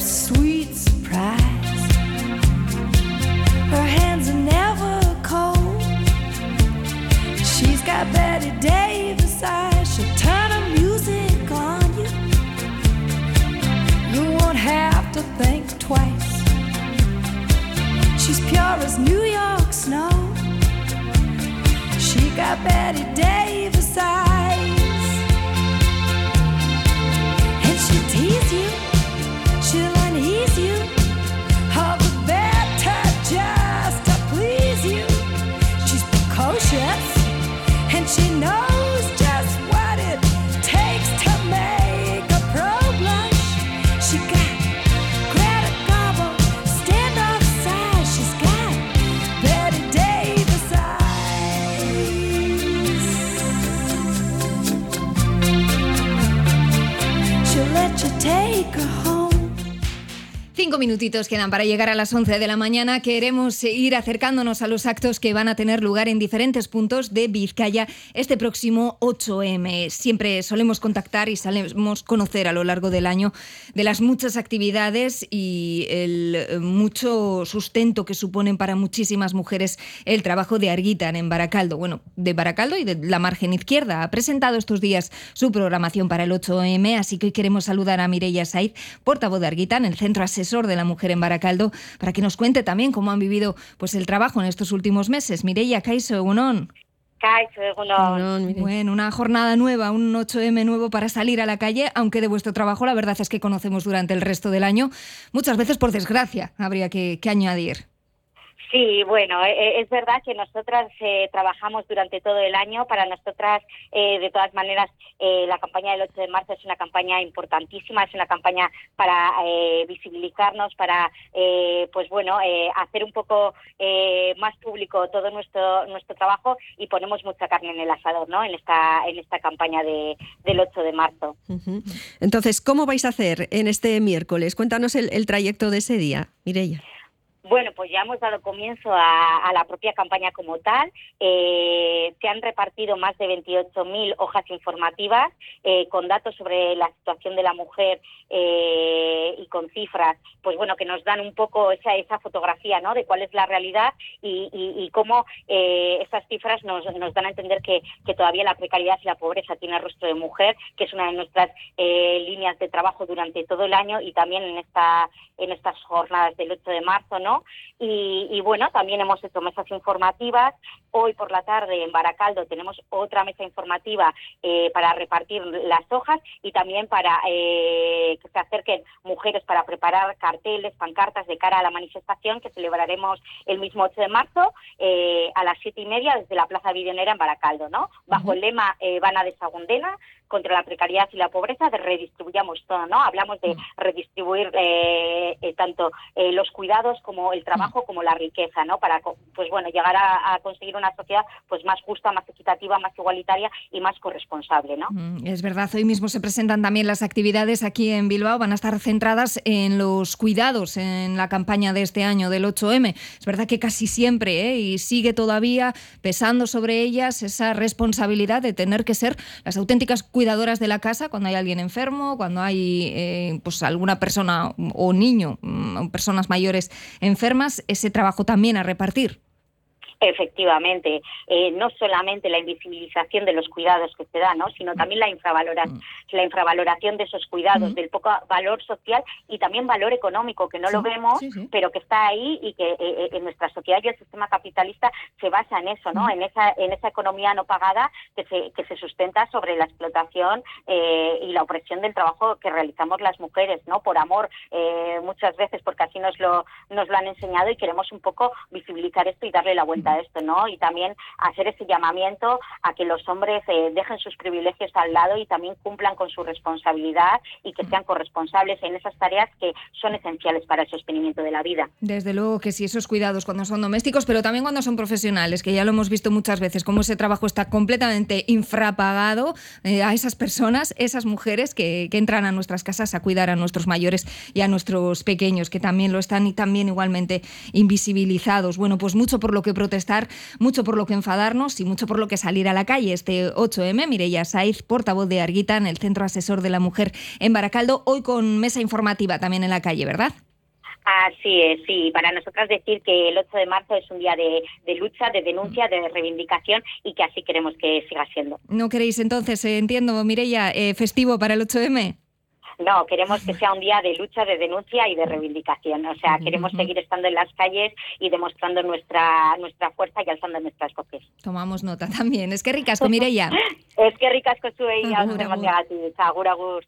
sweet surprise. Her hands are never cold. She's got Betty Davis eyes. She'll turn the music on you. You won't have to think twice. She's pure as New York snow. She got Betty Davis eyes. And she'll tease you. Take her home. Cinco minutitos quedan para llegar a las 11 de la mañana. Queremos ir acercándonos a los actos que van a tener lugar en diferentes puntos de Vizcaya este próximo 8M. Siempre solemos contactar y solemos conocer a lo largo del año de las muchas actividades y el mucho sustento que suponen para muchísimas mujeres el trabajo de Arguitan en Baracaldo. Bueno, de Baracaldo y de la margen izquierda. Ha presentado estos días su programación para el 8M, así que hoy queremos saludar a Mireia Saiz, portavoz de Arguitan, el centro asesor de la mujer en Baracaldo, para que nos cuente también cómo han vivido pues, el trabajo en estos últimos meses. Mireia. Kaixo, egunon. Bueno, una jornada nueva, un 8M nuevo para salir a la calle, aunque de vuestro trabajo la verdad es que conocemos durante el resto del año, muchas veces por desgracia, habría que, que añadir. Sí, bueno, eh, es verdad que nosotras eh, trabajamos durante todo el año. Para nosotras, eh, de todas maneras, eh, la campaña del 8 de marzo es una campaña importantísima, es una campaña para eh, visibilizarnos, para, eh, pues bueno, eh, hacer un poco más público todo nuestro nuestro trabajo y ponemos mucha carne en el asador, ¿no? En esta en esta campaña de, del 8 de marzo. Entonces, ¿cómo vais a hacer en este miércoles? Cuéntanos el, el trayecto de ese día, Mireia. Bueno, pues ya hemos dado comienzo a, la propia campaña como tal. Eh, se han repartido más de 28.000 hojas informativas eh, con datos sobre la situación de la mujer eh, y con cifras, pues bueno, que nos dan un poco esa, esa fotografía, ¿no? De cuál es la realidad y, y, y cómo eh, esas cifras nos, nos dan a entender que, que todavía la precariedad y la pobreza tiene rostro de mujer, que es una de nuestras eh, líneas de trabajo durante todo el año y también en esta en estas jornadas del 8 de marzo, ¿no? Y, y bueno, también hemos hecho mesas informativas. Hoy por la tarde en Baracaldo tenemos otra mesa informativa eh, para repartir las hojas y también para eh, que se acerquen mujeres para preparar carteles, pancartas de cara a la manifestación que celebraremos el mismo 8 de marzo eh, a las siete y media desde la Plaza Vidionera en Baracaldo, ¿no? Bajo el lema eh, Vana de Sagundena contra la precariedad y la pobreza, de redistribuyamos todo, ¿no? Hablamos de redistribuir eh, tanto los cuidados como el trabajo como la riqueza, ¿no? Para, pues bueno, llegar a, a conseguir una sociedad pues más justa, más equitativa, más igualitaria y más corresponsable, ¿no? Mm, Es verdad, hoy mismo se presentan también las actividades aquí en Bilbao, van a estar centradas en los cuidados en la campaña de este año del 8M. Es verdad que casi siempre, ¿eh? y sigue todavía pesando sobre ellas esa responsabilidad de tener que ser las auténticas cuidadoras de la casa cuando hay alguien enfermo, cuando hay eh, pues alguna persona o niño, mm, personas mayores enfermas, ese trabajo también a repartir. Efectivamente, eh, no solamente la invisibilización de los cuidados que se dan, ¿no? sino también la, infravalora la infravaloración de esos cuidados, Mm. del poco valor social y también valor económico, que no Sí, lo vemos, sí, sí. pero que está ahí y que eh, eh, en nuestra sociedad y el sistema capitalista se basa en eso, ¿no? Mm. en, esa, en esa economía no pagada que se, que se sustenta sobre la explotación eh, y la opresión del trabajo que realizamos las mujeres, ¿no? por amor muchas veces, porque así nos lo, nos lo han enseñado y queremos un poco visibilizar esto y darle la vuelta esto, ¿no? Y también hacer ese llamamiento a que los hombres eh, dejen sus privilegios al lado y también cumplan con su responsabilidad y que sean corresponsables en esas tareas que son esenciales para el sostenimiento de la vida. Desde luego que sí, esos cuidados cuando son domésticos, pero también cuando son profesionales, que ya lo hemos visto muchas veces, cómo ese trabajo está completamente infrapagado eh, a esas personas, esas mujeres que, que entran a nuestras casas a cuidar a nuestros mayores y a nuestros pequeños, que también lo están y también igualmente invisibilizados. Bueno, pues mucho por lo que protestar, mucho por lo que enfadarnos y mucho por lo que salir a la calle. Este 8M, Mireia Saiz, portavoz de Arguita en el Centro Asesor de la Mujer en Baracaldo, hoy con mesa informativa también en la calle, ¿verdad? Así es, sí. Para nosotras decir que el 8 de marzo es un día de, de lucha, de denuncia, de reivindicación y que así queremos que siga siendo. ¿No queréis entonces, eh, entiendo, Mireia, eh, festivo para el 8M? No, queremos que sea un día de lucha, de denuncia y de reivindicación. O sea, queremos seguir estando en las calles y demostrando nuestra nuestra fuerza y alzando nuestras voces. Tomamos nota también. Es que ricasco, Mireia. es que ricasco. Agur, agur. Agur, agur.